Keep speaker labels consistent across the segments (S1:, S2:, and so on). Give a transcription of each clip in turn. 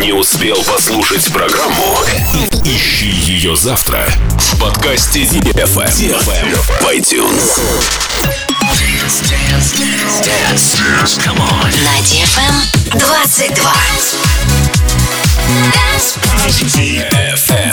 S1: Не успел послушать программу? Ищи ее завтра в подкасте DFM в iTunes.
S2: На DFM 22.
S1: DFM.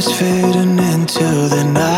S3: stars fading into the
S4: night.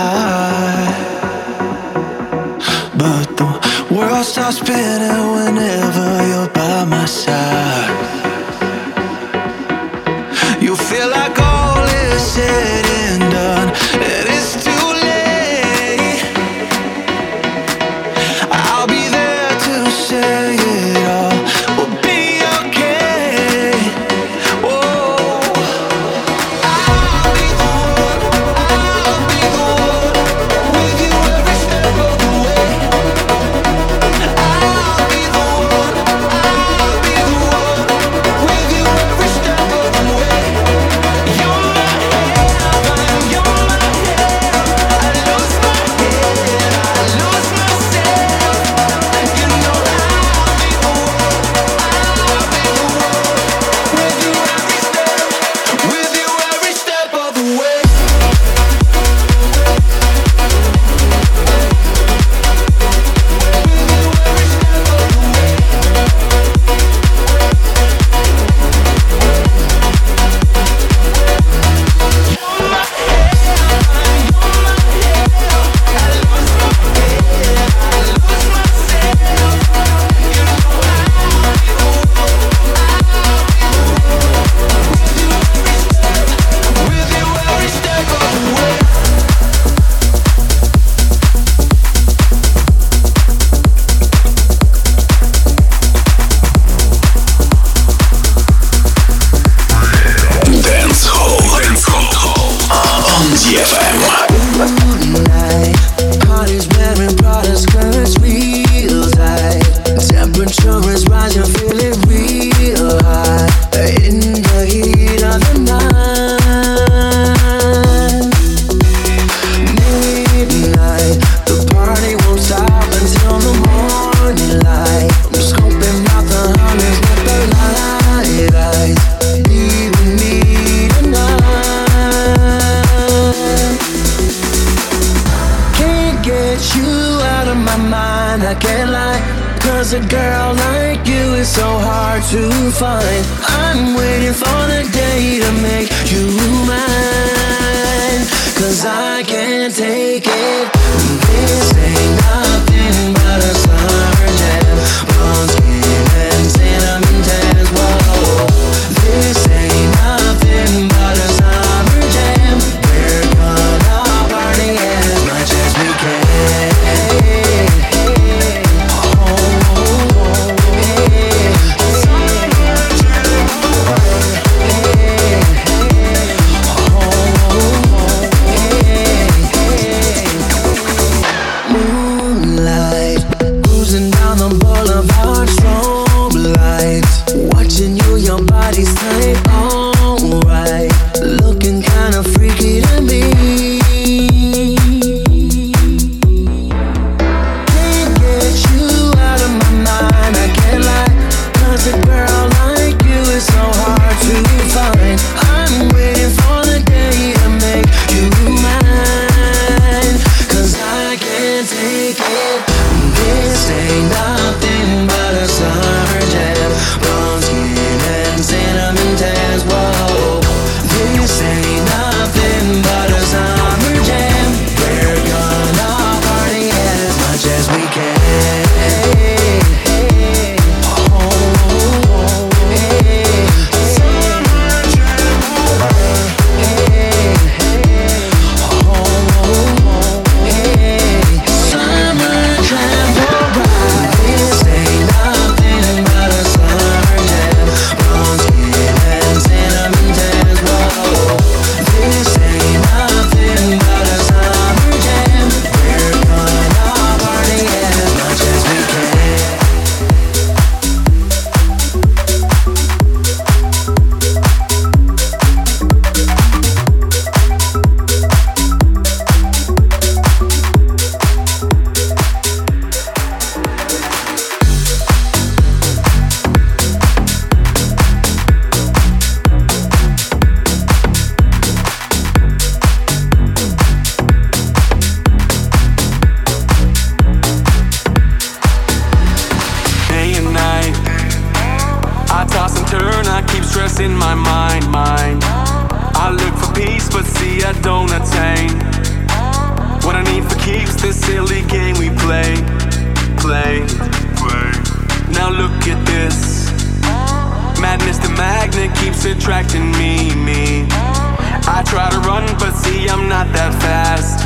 S4: me, me. I try to run, but see, I'm not that fast.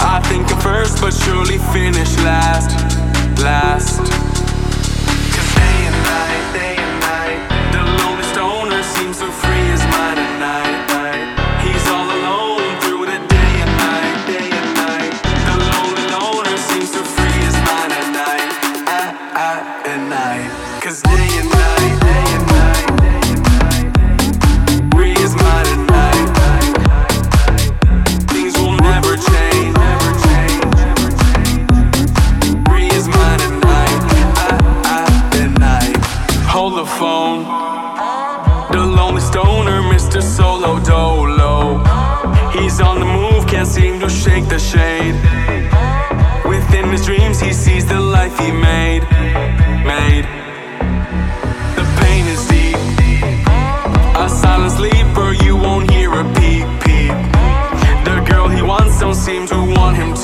S4: I think I'm first, but surely finish last. Last. Cause day and night, day and night. seem to want him to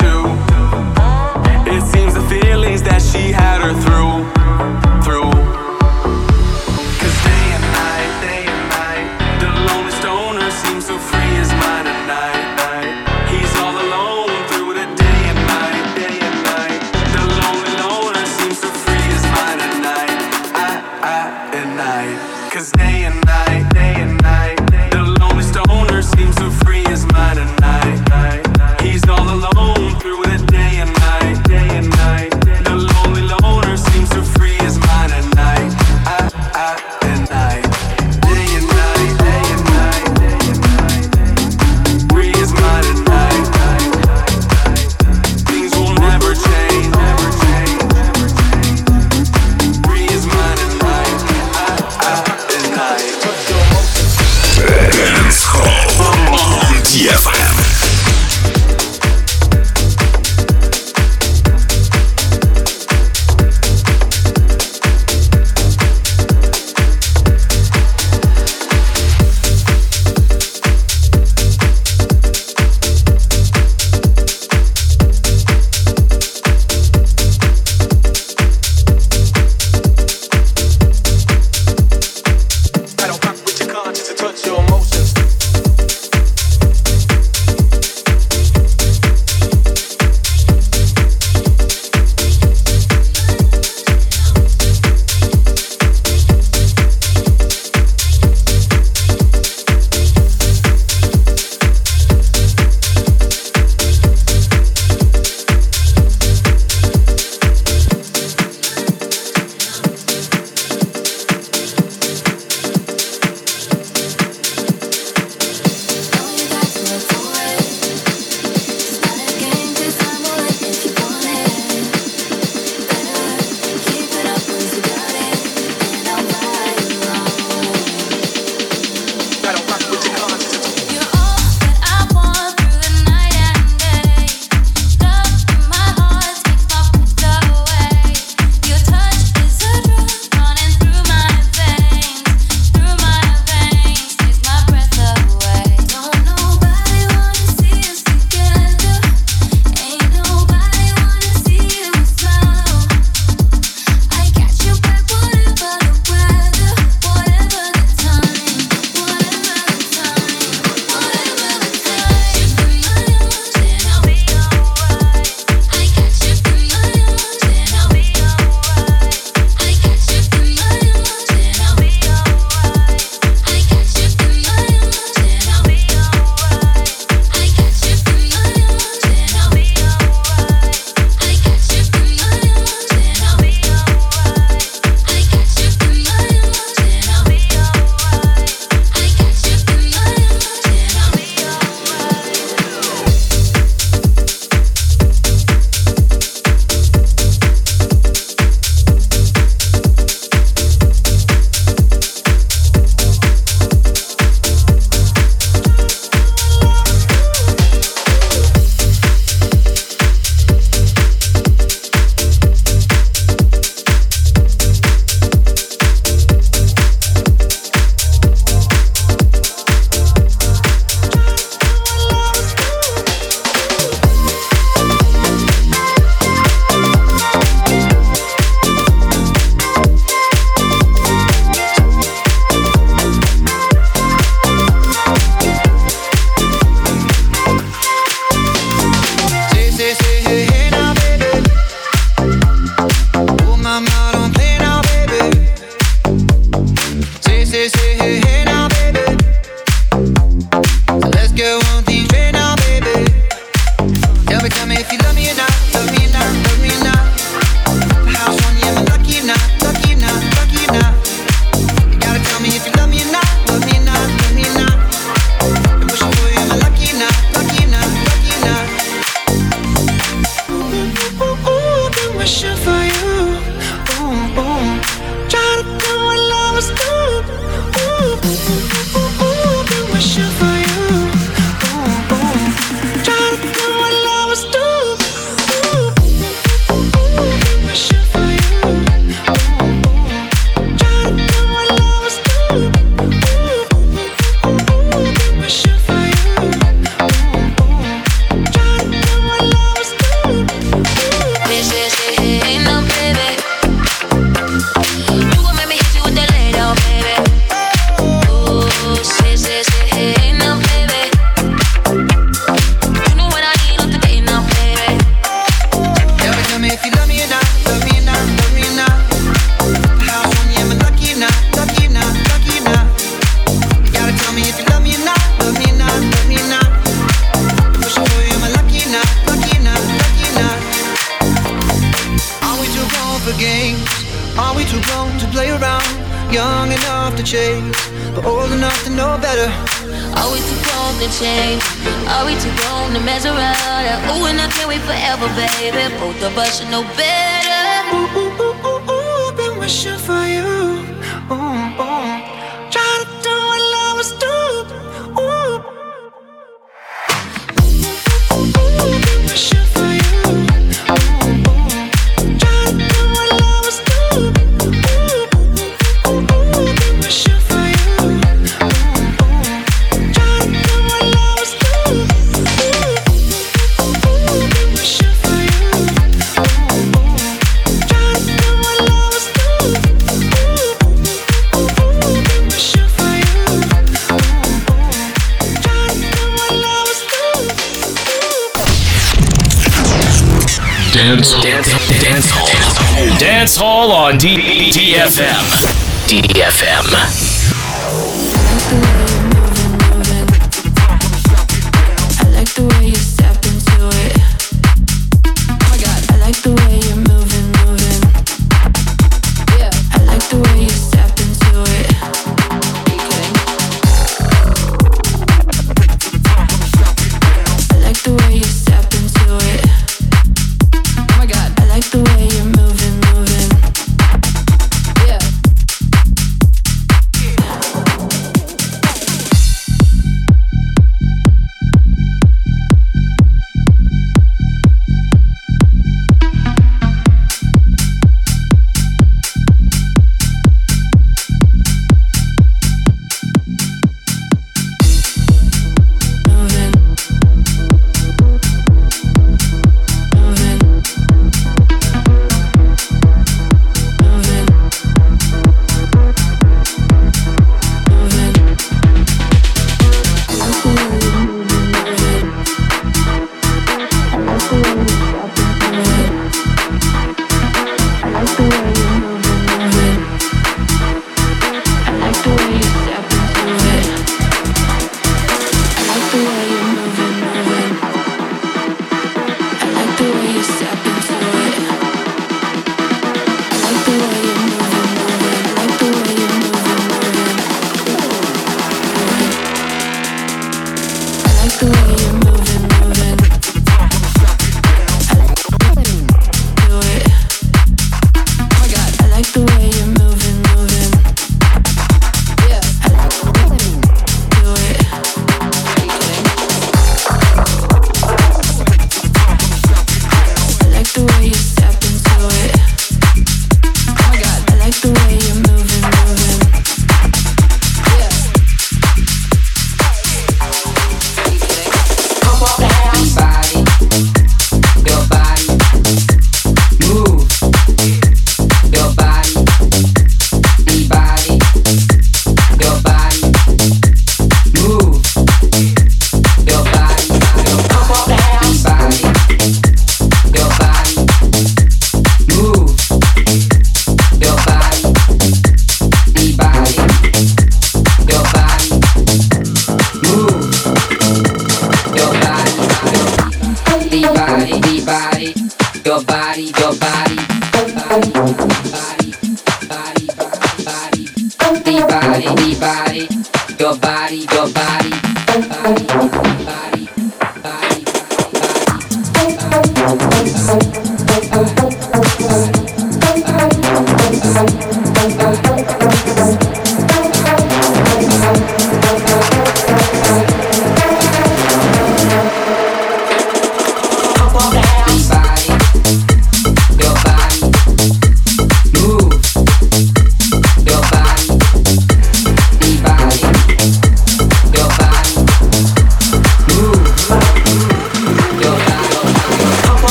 S1: Dance, dance, dance hall.
S5: Dance Hall on D- DFM.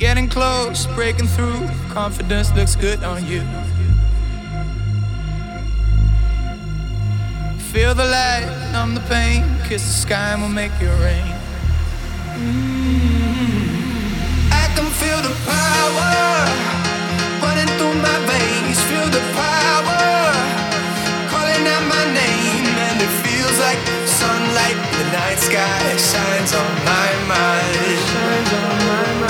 S6: Getting close, breaking through. Confidence looks good on you. Feel the light, numb the pain. Kiss the sky and we'll make it rain. Mm-hmm. I can feel the power running through my veins. Feel the power calling out my name, and it feels like sunlight. The night sky shines on my mind. I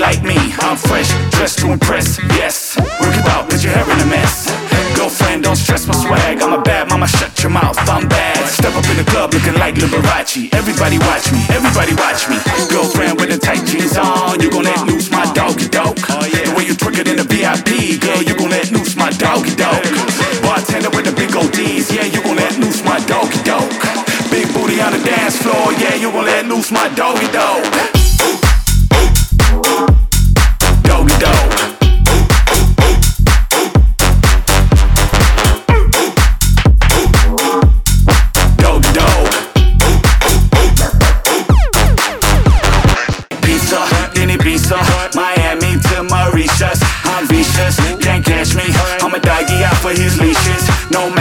S6: like
S7: me. I'm fresh, dressed to impress. Yes, work it out, put your hair in a mess. Girlfriend, don't stress my swag. I'm a bad mama, shut your mouth. I'm bad. Step up in the club looking like Liberace. Everybody watch me, everybody watch me. Girlfriend with the tight jeans on, you gon' let loose my doggy dog. Oh, the way you twerk it in the VIP, girl, you gon' let loose my doggy dog. Bartender with the big ODs, yeah, you gon' let loose my doggy dog. Big booty on the dance floor, yeah, you gon' let loose my doggy dog. Doggy dog.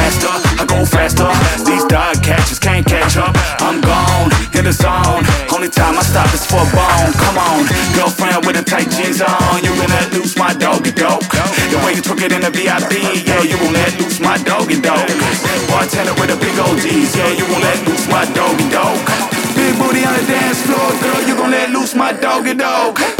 S8: Faster, I go faster. These dog catchers can't catch up. I'm gone in the zone. Only time I stop is for a bone. Come on, girlfriend with the tight jeans on. You gon' let loose my doggy dog. The way you took it in the VIP, yeah, you gon' let loose my doggy dog. Bartender with the big OGs, yeah, you gon' let loose my doggy dog. Big booty on the dance floor, girl, you gon' let loose my doggy dog.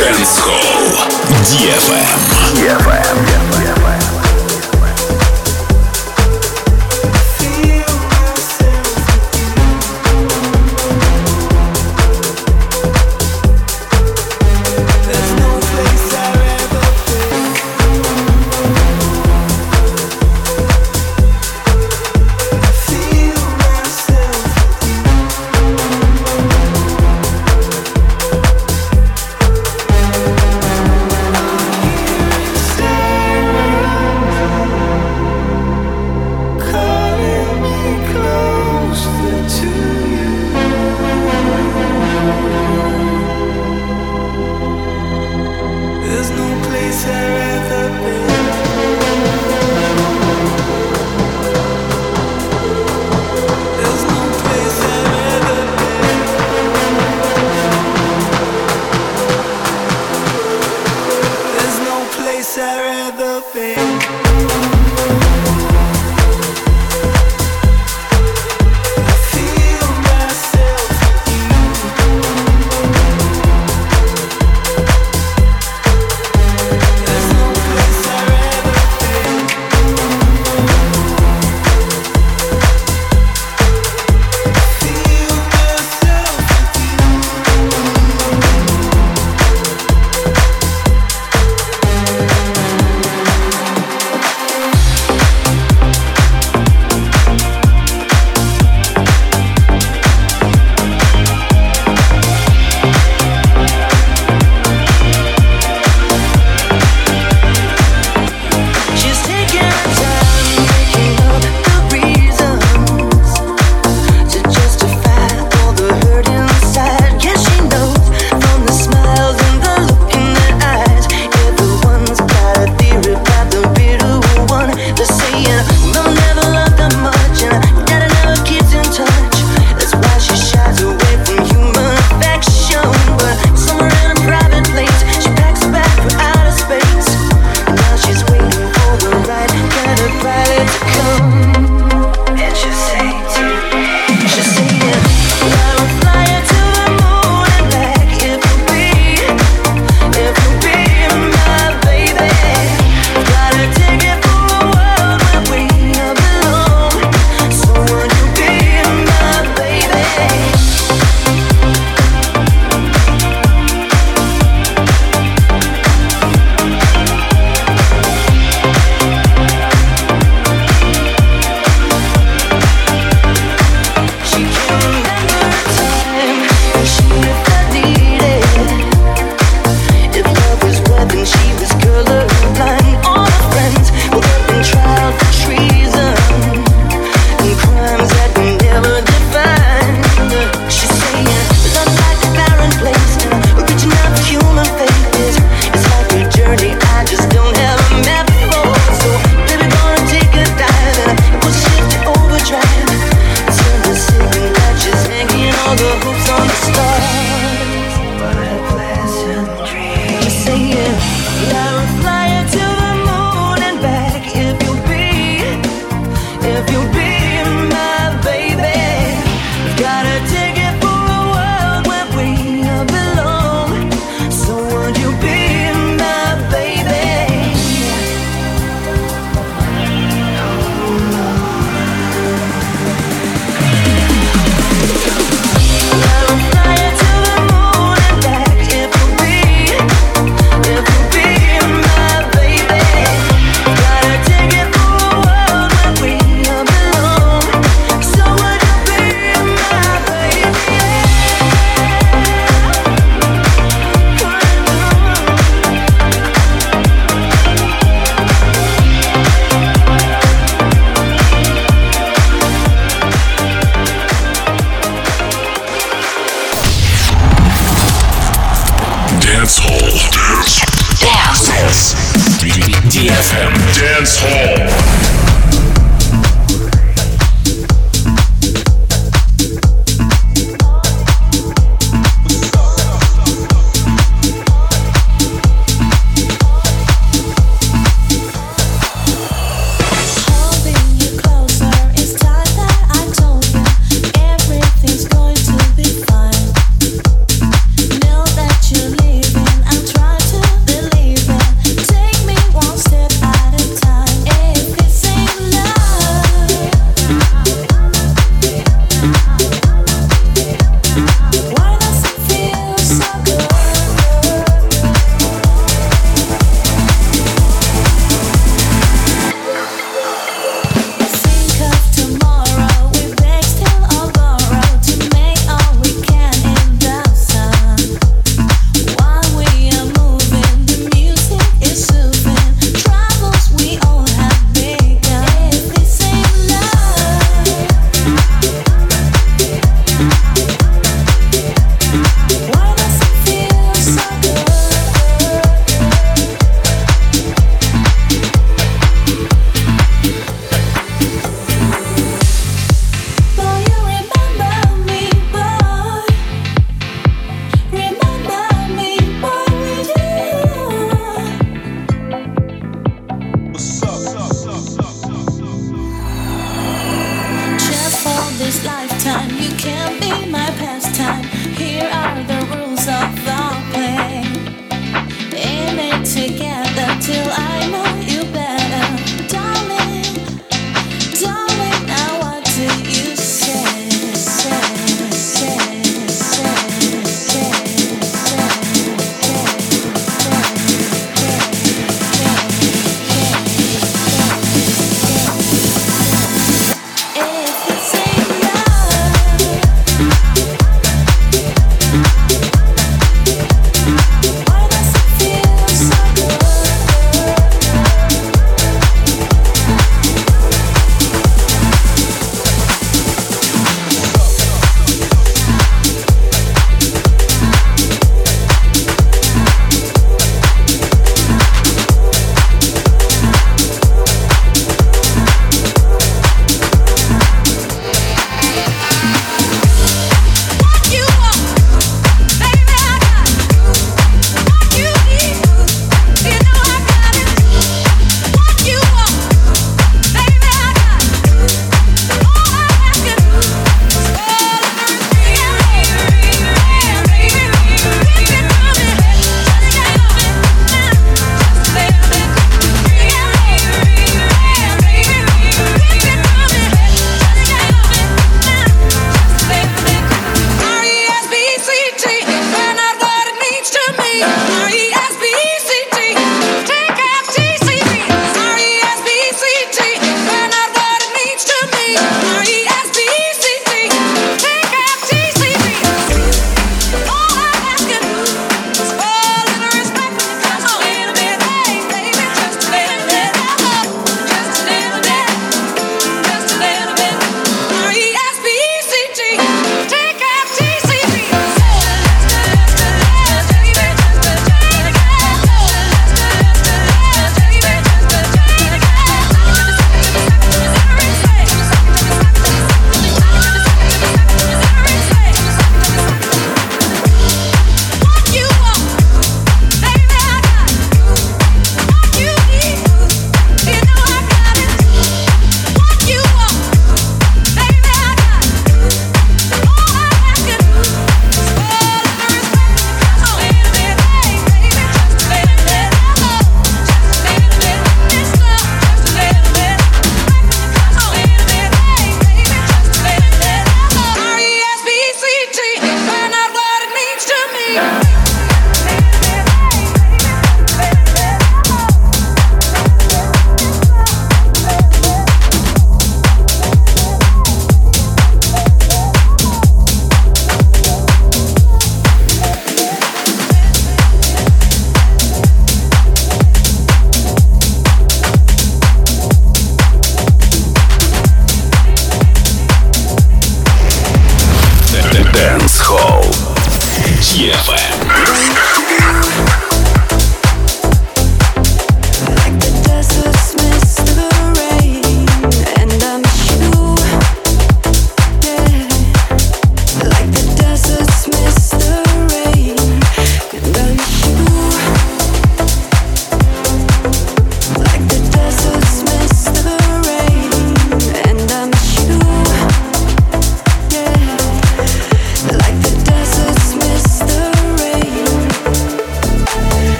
S9: Dance Hall. DFM.
S4: There's